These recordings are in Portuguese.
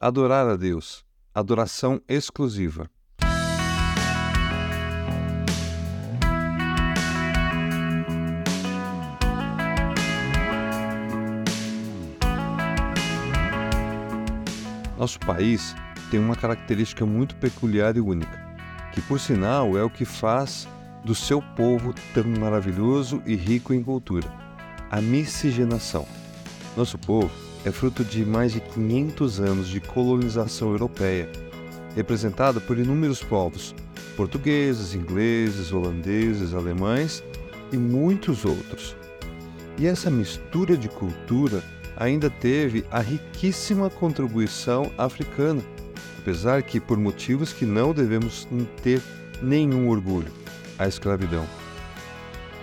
Adorar a Deus. Adoração exclusiva. Nosso país tem uma característica muito peculiar e única, que por sinal é o que faz do seu povo tão maravilhoso e rico em cultura: a miscigenação. Nosso povo é fruto de mais de 500 anos de colonização europeia, representada por inúmeros povos portugueses, ingleses, holandeses, alemães e muitos outros. E essa mistura de cultura ainda teve a riquíssima contribuição africana, apesar que por motivos que não devemos ter nenhum orgulho a escravidão.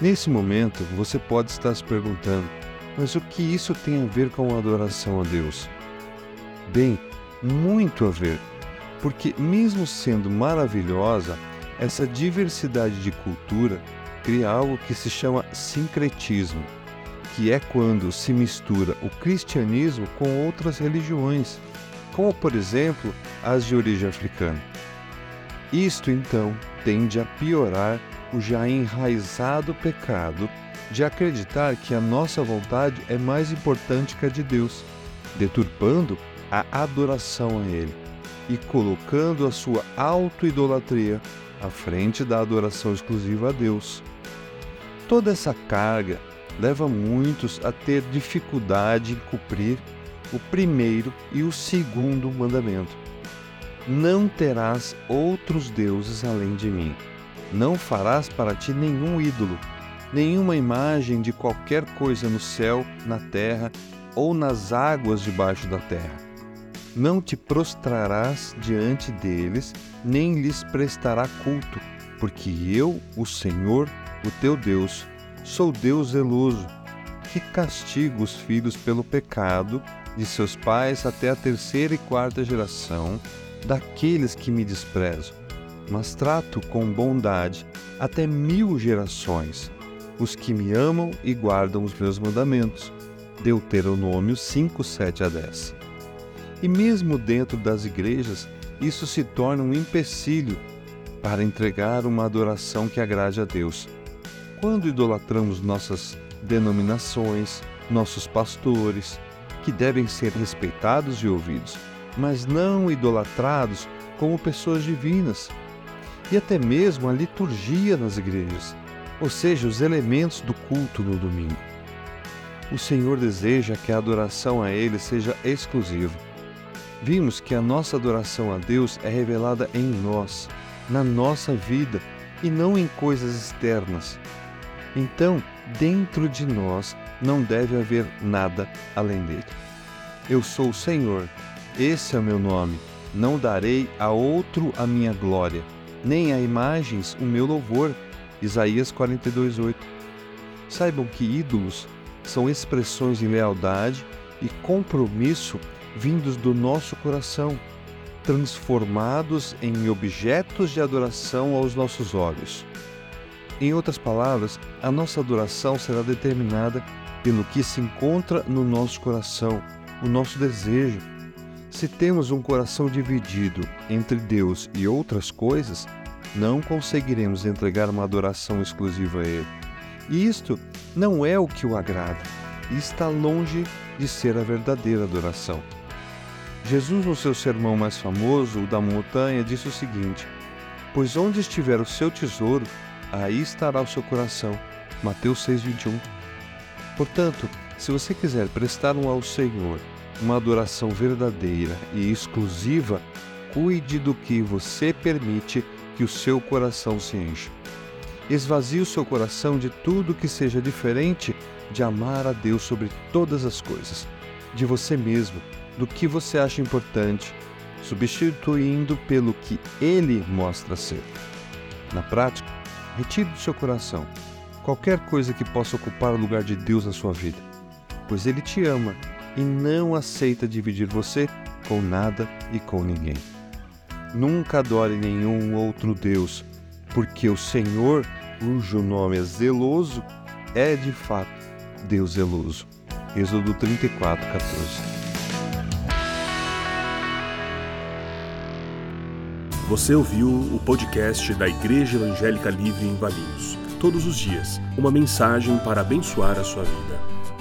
Nesse momento, você pode estar se perguntando: mas o que isso tem a ver com a adoração a Deus? Bem, muito a ver, porque, mesmo sendo maravilhosa, essa diversidade de cultura cria algo que se chama sincretismo, que é quando se mistura o cristianismo com outras religiões, como por exemplo as de origem africana. Isto então tende a piorar o já enraizado pecado de acreditar que a nossa vontade é mais importante que a de Deus, deturpando a adoração a Ele e colocando a sua auto-idolatria à frente da adoração exclusiva a Deus. Toda essa carga leva muitos a ter dificuldade em cumprir o primeiro e o segundo mandamento não terás outros deuses além de mim. Não farás para ti nenhum ídolo, nenhuma imagem de qualquer coisa no céu, na terra ou nas águas debaixo da terra. Não te prostrarás diante deles, nem lhes prestará culto, porque eu, o Senhor, o teu Deus, sou Deus zeloso, que castigo os filhos pelo pecado de seus pais até a terceira e quarta geração daqueles que me desprezam, mas trato com bondade até mil gerações os que me amam e guardam os meus mandamentos. Deuteronômio 5, 7 a 10. E mesmo dentro das igrejas, isso se torna um empecilho para entregar uma adoração que agrade a Deus. Quando idolatramos nossas denominações, nossos pastores, que devem ser respeitados e ouvidos, mas não idolatrados como pessoas divinas, e até mesmo a liturgia nas igrejas, ou seja, os elementos do culto no domingo. O Senhor deseja que a adoração a Ele seja exclusiva. Vimos que a nossa adoração a Deus é revelada em nós, na nossa vida e não em coisas externas. Então, dentro de nós não deve haver nada além dele. Eu sou o Senhor, esse é o meu nome. Não darei a outro a minha glória, nem a imagens o meu louvor. Isaías 42:8. Saibam que ídolos são expressões de lealdade e compromisso vindos do nosso coração, transformados em objetos de adoração aos nossos olhos. Em outras palavras, a nossa adoração será determinada pelo que se encontra no nosso coração, o nosso desejo se temos um coração dividido entre Deus e outras coisas, não conseguiremos entregar uma adoração exclusiva a Ele. E isto não é o que o agrada e está longe de ser a verdadeira adoração. Jesus, no seu sermão mais famoso, o da montanha, disse o seguinte: Pois onde estiver o seu tesouro, aí estará o seu coração. Mateus 6,21. Portanto, se você quiser prestar um ao Senhor uma adoração verdadeira e exclusiva, cuide do que você permite que o seu coração se encha. Esvazie o seu coração de tudo que seja diferente de amar a Deus sobre todas as coisas, de você mesmo, do que você acha importante, substituindo pelo que Ele mostra ser. Na prática, retire do seu coração qualquer coisa que possa ocupar o lugar de Deus na sua vida, pois Ele te ama e não aceita dividir você com nada e com ninguém. Nunca adore nenhum outro Deus, porque o Senhor, cujo nome é zeloso, é de fato Deus zeloso. Êxodo 34, 14. Você ouviu o podcast da Igreja Evangélica Livre em Valinhos. Todos os dias, uma mensagem para abençoar a sua vida.